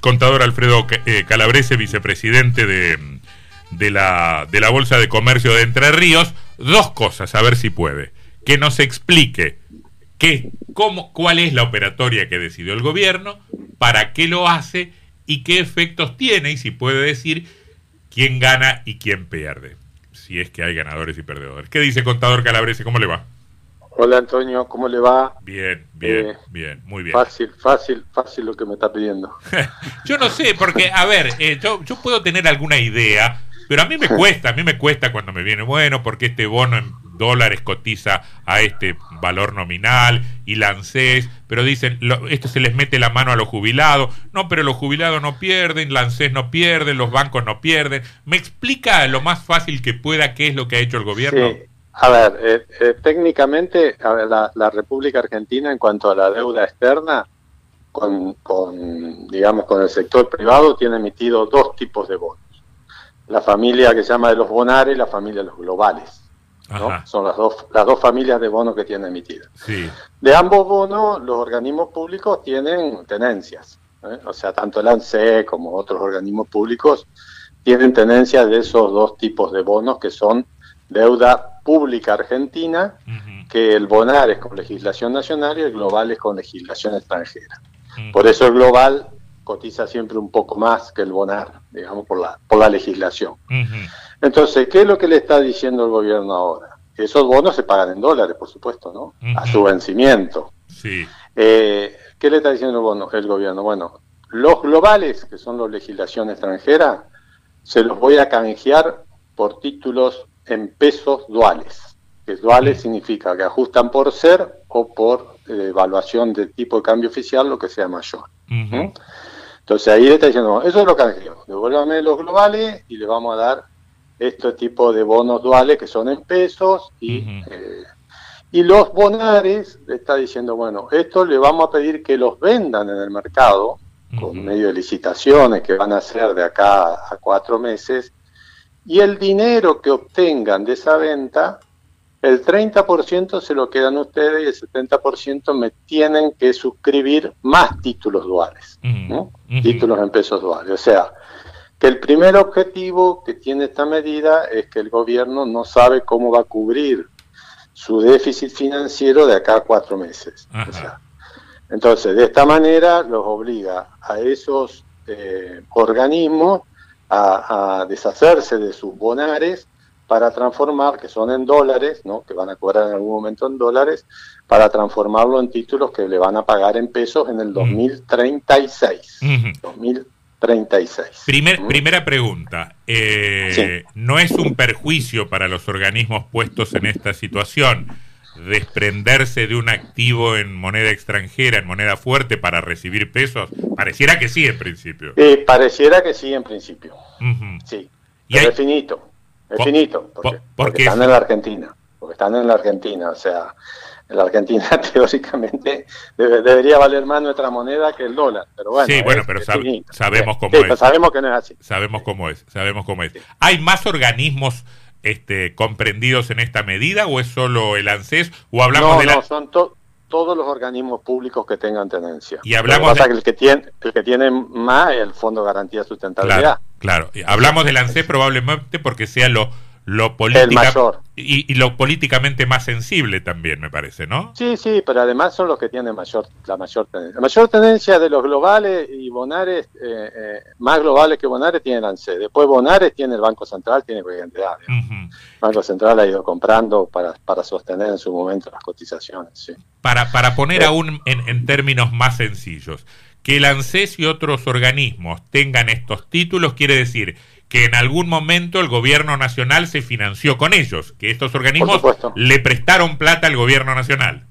contador Alfredo eh, Calabrese, vicepresidente de, de, la, de la Bolsa de Comercio de Entre Ríos. Dos cosas, a ver si puede. Que nos explique qué, cómo, cuál es la operatoria que decidió el gobierno, para qué lo hace y qué efectos tiene, y si puede decir quién gana y quién pierde, si es que hay ganadores y perdedores. ¿Qué dice contador Calabrese? ¿Cómo le va? Hola Antonio, ¿cómo le va? Bien, bien, eh, bien, muy bien. Fácil, fácil, fácil lo que me está pidiendo. yo no sé, porque, a ver, eh, yo, yo puedo tener alguna idea, pero a mí me cuesta, a mí me cuesta cuando me viene, bueno, porque este bono en dólares cotiza a este valor nominal y lancés, pero dicen, esto se les mete la mano a los jubilados, no, pero los jubilados no pierden, lancés no pierden, los bancos no pierden. ¿Me explica lo más fácil que pueda qué es lo que ha hecho el gobierno? Sí. A ver, eh, eh, técnicamente la, República Argentina en cuanto a la deuda externa con, digamos, con el sector privado tiene emitido dos tipos de bonos. La familia que se llama de los bonares y la familia de los globales. Son las dos, las dos familias de bonos que tiene emitidas. De ambos bonos, los organismos públicos tienen tenencias. ¿eh? O sea, tanto el ANSE como otros organismos públicos tienen tenencias de esos dos tipos de bonos que son deuda pública argentina, que el Bonar es con legislación nacional y el global es con legislación extranjera. Por eso el global cotiza siempre un poco más que el Bonar, digamos, por la, por la legislación. Entonces, ¿qué es lo que le está diciendo el gobierno ahora? Esos bonos se pagan en dólares, por supuesto, ¿no? A su vencimiento. Sí. Eh, ¿Qué le está diciendo el, bono, el gobierno? Bueno, los globales, que son los legislación extranjera, se los voy a canjear por títulos en pesos duales. Que duales significa que ajustan por ser o por eh, evaluación de tipo de cambio oficial, lo que sea mayor. Entonces ahí le está diciendo, eso es lo que canjeo, devuélvame los globales y le vamos a dar este tipo de bonos duales que son en pesos y, eh, y los bonares le está diciendo, bueno, esto le vamos a pedir que los vendan en el mercado con medio de licitaciones que van a hacer de acá a cuatro meses y el dinero que obtengan de esa venta, el 30% se lo quedan ustedes y el 70% me tienen que suscribir más títulos duales, títulos en pesos duales. O sea, que el primer objetivo que tiene esta medida es que el gobierno no sabe cómo va a cubrir su déficit financiero de acá a cuatro meses. entonces, de esta manera los obliga a esos eh, organismos a, deshacerse de sus bonares para transformar, que son en dólares, ¿no? que van a cobrar en algún momento en dólares, para transformarlo en títulos que le van a pagar en pesos en el 2036. 2036. Primer, Primera pregunta. Eh, ¿No es un perjuicio para los organismos puestos en esta situación desprenderse de un activo en moneda extranjera, en moneda fuerte, para recibir pesos? Pareciera que sí, en principio. Eh, pareciera que sí, en principio. Sí. ¿Y es finito. Es finito. Porque, están en la Argentina. Porque están en la Argentina. O sea, en la Argentina teóricamente debería valer más nuestra moneda que el dólar. Pero bueno, sí, bueno, pero sabemos cómo es. Sabemos que no es así. Sabemos cómo es. Sabemos cómo es. ¿Hay más organismos este, comprendidos en esta medida o es solo el ANSES o hablamos de la... No, son todos los organismos públicos que tengan tenencia. Y hablamos de... que el que tiene el que tiene más el Fondo de Garantía de Sustentabilidad. Claro, claro. Hablamos del ANSES probablemente porque sea lo lo política y, lo políticamente más sensible también me parece no sí sí pero además son los que tienen mayor la mayor tendencia. La mayor tendencia de los globales y bonares eh, eh, más globales que bonares tienen ANSE después bonares tiene el banco central tiene cantidad el banco central ha ido comprando para, para sostener en su momento las cotizaciones sí. para para poner eh. aún en, en términos más sencillos que el ANSES y otros organismos tengan estos títulos quiere decir que en algún momento el gobierno nacional se financió con ellos, que estos organismos le prestaron plata al gobierno nacional.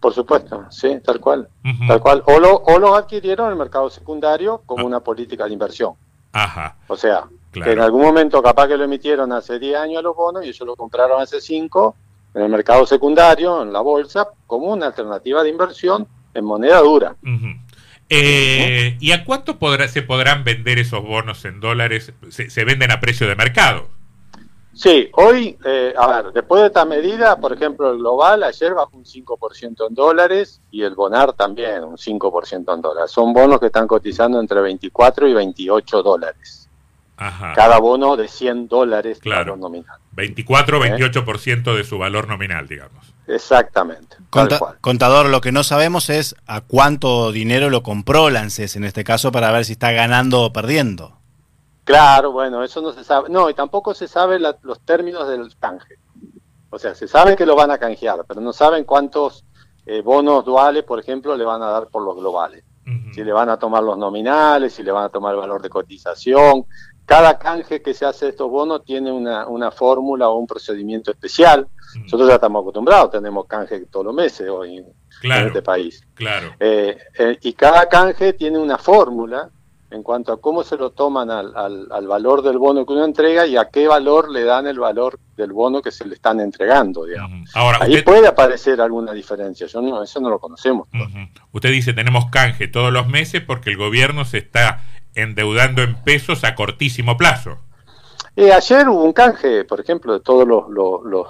Por supuesto, sí, tal cual, tal cual. O, lo, o los adquirieron en el mercado secundario como ah. una política de inversión. Ajá. O sea, que en algún momento capaz que lo emitieron hace 10 años los bonos y ellos lo compraron hace 5 en el mercado secundario, en la bolsa, como una alternativa de inversión en moneda dura. Eh, ¿Y a cuánto se podrán vender esos bonos en dólares? Se, venden a precio de mercado. Sí, hoy, eh, a ver, después de esta medida, por ejemplo, el global ayer bajó un 5% en dólares y el bonar también un 5% en dólares. Son bonos que están cotizando entre 24 y 28 dólares. Ajá. Cada bono de 100 dólares claro. nominal. 24 28% de su valor nominal, digamos. Exactamente. contador, lo que no sabemos es a cuánto dinero lo compró Lances en este caso para ver si está ganando o perdiendo. Claro, bueno, eso no se sabe. No, y tampoco se sabe los términos del canje. O sea, se sabe que lo van a canjear, pero no saben cuántos eh, bonos duales, por ejemplo, le van a dar por los globales. Si le van a tomar los nominales, si le van a tomar el valor de cotización. Cada canje que se hace de estos bonos tiene una, una fórmula o un procedimiento especial. Nosotros ya estamos acostumbrados, tenemos canje todos los meses hoy en este país. Claro. Eh, eh, y cada canje tiene una fórmula en cuanto a cómo se lo toman al, al, valor del bono que uno entrega y a qué valor le dan el valor del bono que se le están entregando, digamos. Ahora, Ahí puede aparecer alguna diferencia, yo no, eso no lo conocemos. Usted dice, tenemos canje todos los meses porque el gobierno se está endeudando en pesos a cortísimo plazo. Eh, ayer hubo un canje, por ejemplo, de todas los,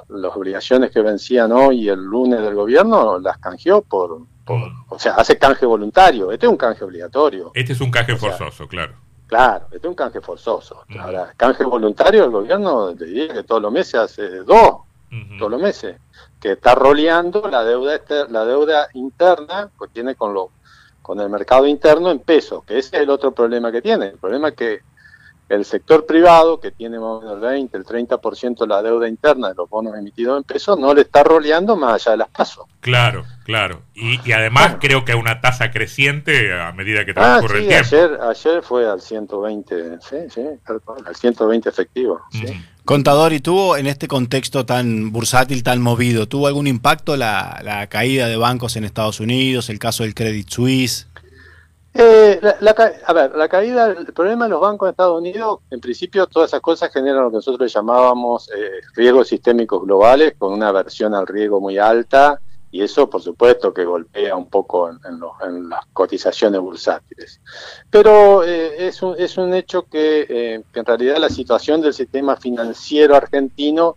las obligaciones que vencían hoy el lunes del gobierno, las canjeó por o sea, hace canje voluntario. Este es un canje obligatorio. Este es un canje forzoso, claro. Claro, este es un canje forzoso. Ahora, canje voluntario, el gobierno le diría que todos los meses hace dos, todos los meses, que está roleando la deuda la deuda interna que tiene con lo con el mercado interno en pesos, que ese es el otro problema que tiene. El problema es que el sector privado, que tiene más o menos el 20, el 30% de la deuda interna de los bonos emitidos en pesos, no le está roleando más allá de las pasos. Claro, claro. Y, además creo que a una tasa creciente a medida que transcurre ah, sí, el tiempo. Ayer, ayer fue al 120, sí, sí, al 120 efectivo. Contador, ¿y tuvo en este contexto tan bursátil, tan movido, tuvo algún impacto la, la caída de bancos en Estados Unidos, el caso del Credit Suisse? Eh, la, a ver, la caída, el problema de los bancos de Estados Unidos, en principio todas esas cosas generan lo que nosotros llamábamos eh, riesgos sistémicos globales, con una aversión al riesgo muy alta, y eso por supuesto que golpea un poco en, las cotizaciones bursátiles. Pero eh, es, un, es un hecho que, eh, que en realidad la situación del sistema financiero argentino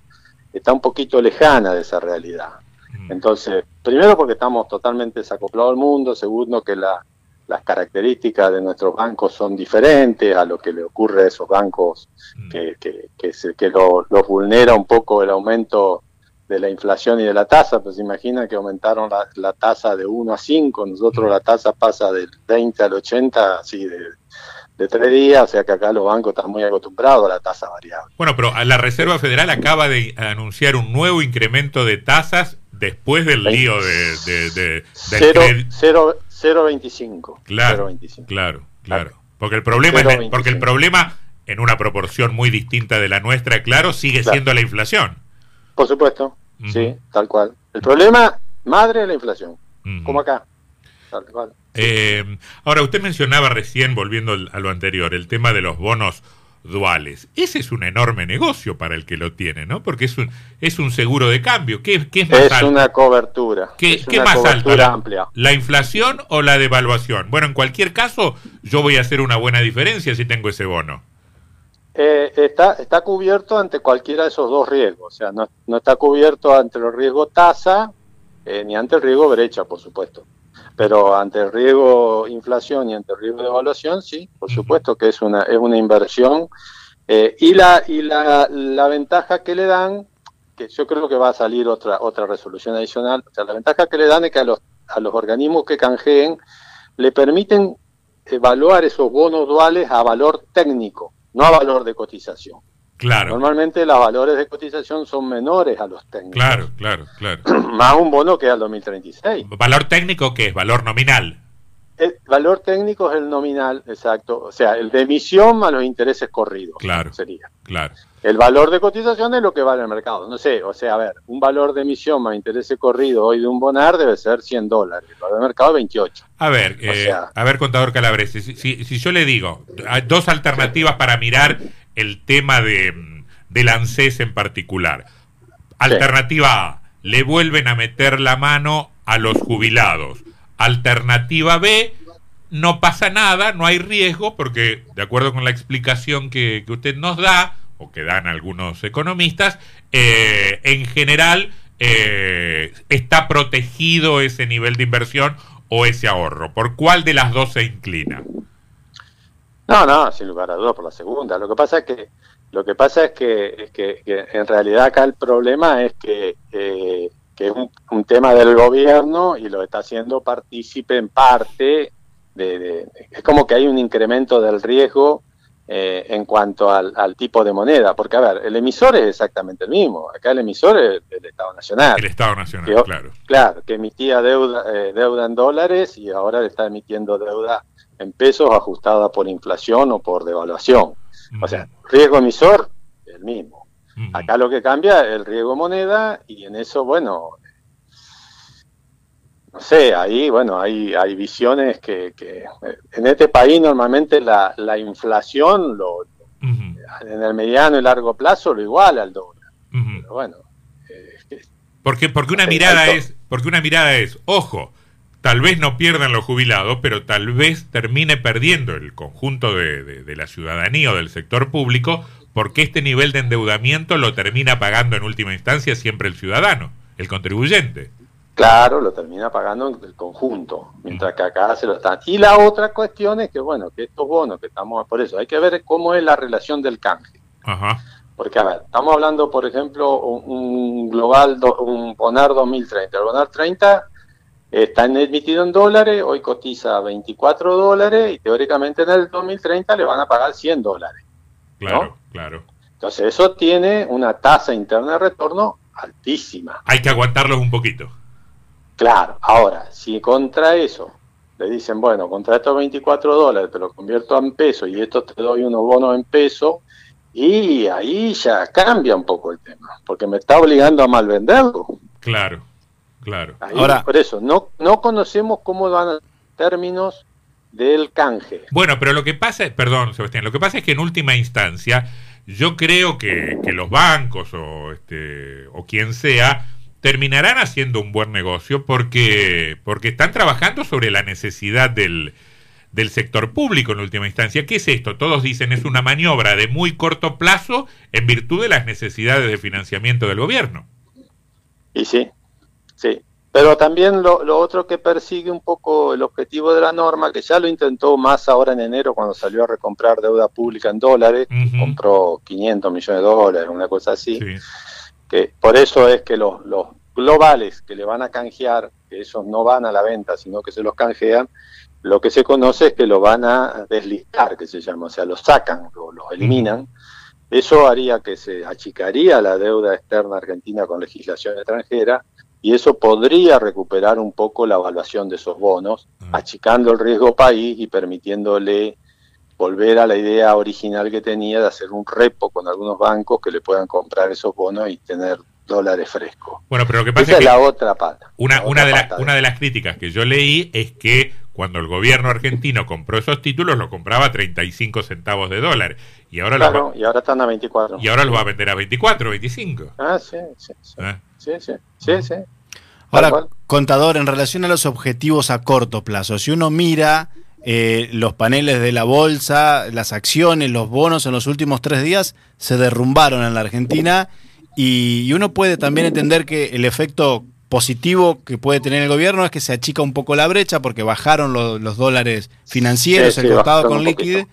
está un poquito lejana de esa realidad. Mm. Entonces, primero porque estamos totalmente desacoplados al mundo, segundo que la las características de nuestros bancos son diferentes a lo que le ocurre a esos bancos mm. que, que, que, se, que los vulnera un poco el aumento de la inflación y de la tasa, pues imagina que aumentaron la, tasa de 1 a 5, nosotros la tasa pasa del 20 al 80, así de, de tres días, o sea que acá los bancos están muy acostumbrados a la tasa variable. Bueno, pero la Reserva Federal acaba de anunciar un nuevo incremento de tasas después del lío de, de, de del 0,25. Claro, claro, claro. Porque el problema, es, porque el problema en una proporción muy distinta de la nuestra, claro, sigue siendo la inflación. Por supuesto, sí, tal cual. El problema madre es la inflación, como acá. Tal cual. Eh, ahora, usted mencionaba recién, volviendo a lo anterior, el tema de los bonos duales. Ese es un enorme negocio para el que lo tiene, ¿no? Porque es un, es un seguro de cambio. ¿Qué, es más Es una cobertura. ¿Qué, es más cobertura amplia. ¿La inflación o la devaluación? Bueno, en cualquier caso, yo voy a hacer una buena diferencia si tengo ese bono. Eh, está, está cubierto ante cualquiera de esos dos riesgos. O sea, no, no está cubierto ante el riesgo tasa eh, ni ante el riesgo brecha, por supuesto. Pero ante el riesgo inflación y ante el riesgo de evaluación, sí, por supuesto que es una, es una inversión. Eh, y la, y la, la ventaja que le dan, que yo creo que va a salir otra, otra resolución adicional, o sea, la ventaja que le dan es que a los, a los organismos que canjeen le permiten evaluar esos bonos duales a valor técnico, no a valor de cotización. Claro. Normalmente los valores de cotización son menores a los técnicos. Claro, claro, claro. Más un bono que al 2036. ¿Valor técnico qué es? ¿Valor nominal? El valor técnico es el nominal, exacto. O sea, el de emisión más los intereses corridos. Claro. Sería. Claro. El valor de cotización es lo que vale el mercado. No sé, o sea, a ver, un valor de emisión más interés corrido hoy de un bonar debe ser 100 dólares. El valor de mercado 28. A ver, eh, a ver, contador Calabrese, si, si, si yo le digo, hay dos alternativas para mirar el tema de, del ANSES en particular. Alternativa A, le vuelven a meter la mano a los jubilados. Alternativa B, no pasa nada, no hay riesgo, porque de acuerdo con la explicación que, usted nos da, o que dan algunos economistas, eh, en general eh, está protegido ese nivel de inversión o ese ahorro. ¿Por cuál de las dos se inclina? No, no, sin lugar a dudas por la segunda. Lo que pasa es que lo que pasa es que, que, en realidad acá el problema es que, eh, que es un, tema del gobierno y lo está haciendo partícipe en parte de, es como que hay un incremento del riesgo eh, en cuanto al, tipo de moneda, porque a ver, el emisor es exactamente el mismo, acá el emisor es el Estado Nacional. El Estado Nacional, claro. Claro, que emitía deuda, eh, deuda en dólares y ahora le está emitiendo deuda en pesos ajustada por inflación o por devaluación. O sea, riesgo emisor, el mismo. Acá lo que cambia es el riesgo moneda y en eso, bueno, no sé, ahí, bueno, hay, hay visiones que, que en este país normalmente la, la inflación lo, en el mediano y largo plazo lo iguala al dólar. Pero bueno. porque, porque una mirada es, porque una mirada es, ojo, tal vez no pierdan los jubilados, pero tal vez termine perdiendo el conjunto de, la ciudadanía o del sector público, porque este nivel de endeudamiento lo termina pagando en última instancia siempre el ciudadano, el contribuyente. Claro, lo termina pagando el conjunto, mientras que acá se lo están. Y la otra cuestión es que, bueno, que estos bonos que estamos, por eso, hay que ver cómo es la relación del canje. Porque, a ver, estamos hablando, por ejemplo, un, global, un PONAR 2030. El PONAR 30 está emitido en dólares, hoy cotiza 24 dólares y teóricamente en el 2030 le van a pagar 100 dólares. Claro, claro. Entonces eso tiene una tasa interna de retorno altísima. Hay que aguantarlos un poquito. Claro, ahora, si contra eso le dicen, bueno, contra estos 24 dólares te lo convierto en peso y esto te doy unos bonos en peso, y ahí ya cambia un poco el tema, porque me está obligando a malvenderlo. Claro, Claro. Ahora, por eso, no, no conocemos cómo van términos del canje. Bueno, pero lo que pasa, perdón, Sebastián, lo que pasa es que en última instancia, yo creo que, que los bancos o, este, o quien sea terminarán haciendo un buen negocio porque, porque están trabajando sobre la necesidad del, del sector público en última instancia. ¿Qué es esto? Todos dicen es una maniobra de muy corto plazo en virtud de las necesidades de financiamiento del gobierno. Y sí, Sí, pero también lo, otro que persigue un poco el objetivo de la norma, que ya lo intentó más ahora en enero cuando salió a recomprar deuda pública en dólares, compró 500 millones de dólares, una cosa así, que por eso es que los, los globales que le van a canjear, que esos no van a la venta, sino que se los canjean, lo que se conoce es que lo van a deslistar, que se llama, o sea, los sacan, los, los eliminan. Eso haría que se achicaría la deuda externa argentina con legislación extranjera y eso podría recuperar un poco la evaluación de esos bonos, achicando el riesgo país y permitiéndole volver a la idea original que tenía de hacer un repo con algunos bancos que le puedan comprar esos bonos y tener dólares frescos. Bueno, pero lo que pasa es, que la otra pata. Una, una, de, una de las críticas que yo leí es que cuando el gobierno argentino compró esos títulos, lo compraba a 35 centavos de dólar. Y ahora, claro, y ahora están a 24. Y ahora los va a vender a 24, 25. Ah, sí, sí. sí. ¿Eh? Sí, sí, sí, sí. Ahora, contador, en relación a los objetivos a corto plazo, si uno mira eh, los paneles de la bolsa, las acciones, los bonos en los últimos tres días se derrumbaron en la Argentina y, uno puede también entender que el efecto positivo que puede tener el gobierno es que se achica un poco la brecha porque bajaron los dólares financieros, el contado con líquido,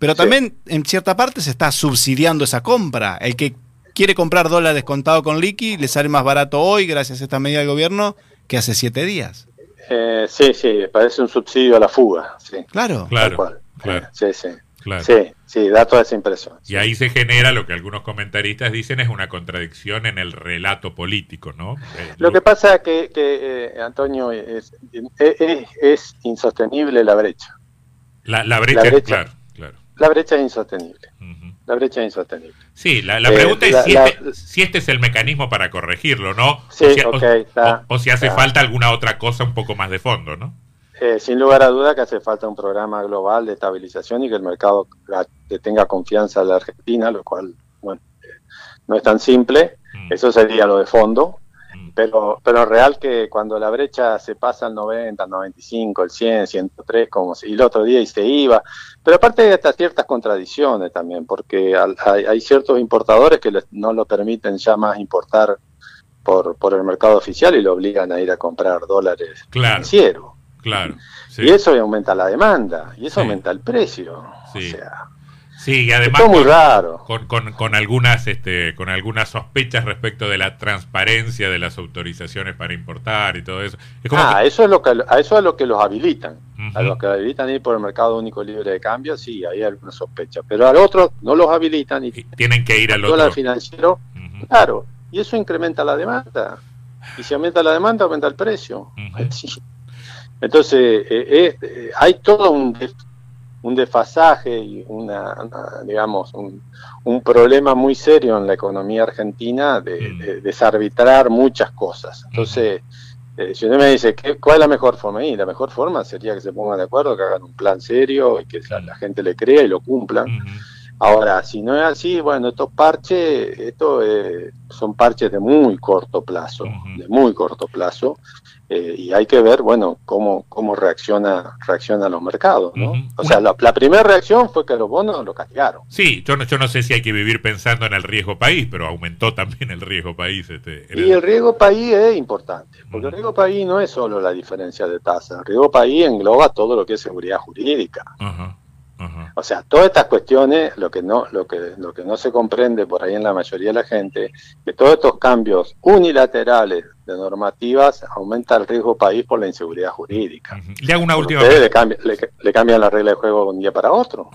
pero también en cierta parte se está subsidiando esa compra. El que quiere comprar dólares contado con liqui, le sale más barato hoy, gracias a esta medida del gobierno, que hace siete días. Eh, sí, sí, parece un subsidio a la fuga. Sí. Claro, claro. Sí, sí. Sí, sí, da toda esa impresión. Y ahí se genera lo que algunos comentaristas dicen es una contradicción en el relato político, ¿no? Eh, lo, que pasa es que, que eh, Antonio, es, es, insostenible la brecha. La, brecha, claro, claro. La brecha es insostenible. La brecha es insostenible. Sí, la, eh, pregunta es este, si, este, es el mecanismo para corregirlo, ¿no? Sí, o, si, o, si hace falta alguna otra cosa un poco más de fondo, ¿no? Eh, sin lugar a duda que hace falta un programa global de estabilización y que el mercado tenga confianza en la Argentina, lo cual, bueno, no es tan simple. Mm. Eso sería lo de fondo. Pero, pero real que cuando la brecha se pasa al 90, al 95, el 100, 103, como si el otro día y se iba. Pero aparte hay hasta ciertas contradicciones también, porque hay, ciertos importadores que no lo permiten ya más importar por, por el mercado oficial y lo obligan a ir a comprar dólares claro, financieros. Claro. Y eso aumenta la demanda, y eso aumenta el precio. O sea, Sí, y además muy con, raro. Con, algunas este, con algunas sospechas respecto de la transparencia de las autorizaciones para importar y todo eso. ah, eso es lo que a eso es lo que los habilitan. A los que habilitan ir por el mercado único libre de cambio, sí, hay alguna sospecha. Pero al otro no los habilitan y, tienen que ir al otro. financiero, claro, y eso incrementa la demanda. Y si aumenta la demanda, aumenta el precio. Entonces, eh, eh, hay todo un, un desfasaje y una, digamos, un, problema muy serio en la economía argentina de, mm. desarbitrar muchas cosas. Entonces, eh, si usted me dice, ¿qué, ¿cuál es la mejor forma? Y la mejor forma sería que se pongan de acuerdo, que hagan un plan serio y que la, gente le crea y lo cumplan. Ahora, si no es así, bueno, estos parches, estos eh, son parches de muy corto plazo, de muy corto plazo, eh, y hay que ver, bueno, cómo, cómo reacciona, reacciona los mercados, ¿no? O sea, la, primera reacción fue que los bonos lo castigaron. Sí, yo no, yo no sé si hay que vivir pensando en el riesgo país, pero aumentó también el riesgo país. Este, y el... riesgo país es importante, porque el riesgo país no es solo la diferencia de tasa, el riesgo país engloba todo lo que es seguridad jurídica. O sea, todas estas cuestiones, lo que no, lo que, lo que no se comprende por ahí en la mayoría de la gente, que todos estos cambios unilaterales de normativas aumenta el riesgo país por la inseguridad jurídica. Le hago una última pregunta. Le, cambian la regla de juego de un día para otro.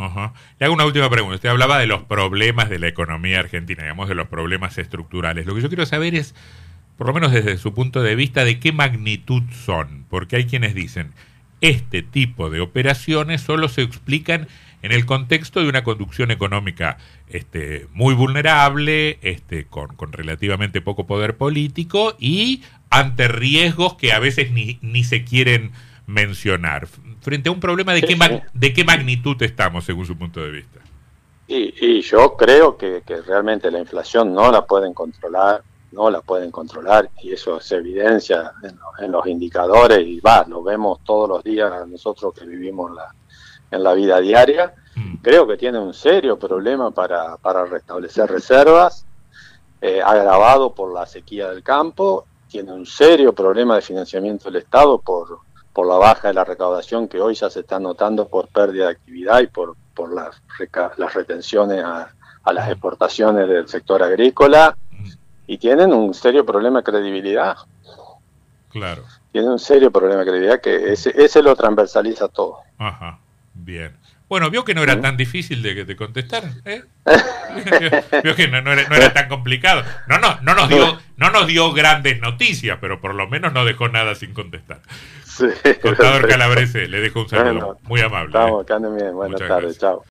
Le hago una última pregunta. Usted hablaba de los problemas de la economía argentina, digamos, de los problemas estructurales. Lo que yo quiero saber es, por lo menos desde su punto de vista, de qué magnitud son. Porque hay quienes dicen, este tipo de operaciones solo se explican en el contexto de una conducción económica este, muy vulnerable, este, con, relativamente poco poder político y ante riesgos que a veces ni, ni se quieren mencionar. Frente a un problema de, qué, de qué magnitud estamos, según su punto de vista. Y, y yo creo que, que, realmente la inflación no la pueden controlar, no la pueden controlar, y eso se evidencia en, en los indicadores, y va, lo vemos todos los días nosotros que vivimos la, en la vida diaria. Mm. Creo que tiene un serio problema para, para restablecer reservas, eh, agravado por la sequía del campo, tiene un serio problema de financiamiento del Estado por, por la baja de la recaudación que hoy ya se está notando por pérdida de actividad y por, por las, las retenciones a, a las exportaciones del sector agrícola mm. y tienen un serio problema de credibilidad. Claro. Tienen un serio problema de credibilidad que ese, ese lo transversaliza todo. Ajá. Bien. Bueno, vio que no era tan difícil de, de contestar, ¿eh? vio que no, era, tan complicado. No, no, no nos dio, no nos dio grandes noticias, pero por lo menos no dejó nada sin contestar. Contador Calabrese, le dejo un saludo muy amable. Estamos, ¿eh? bien. Buenas tardes, chao.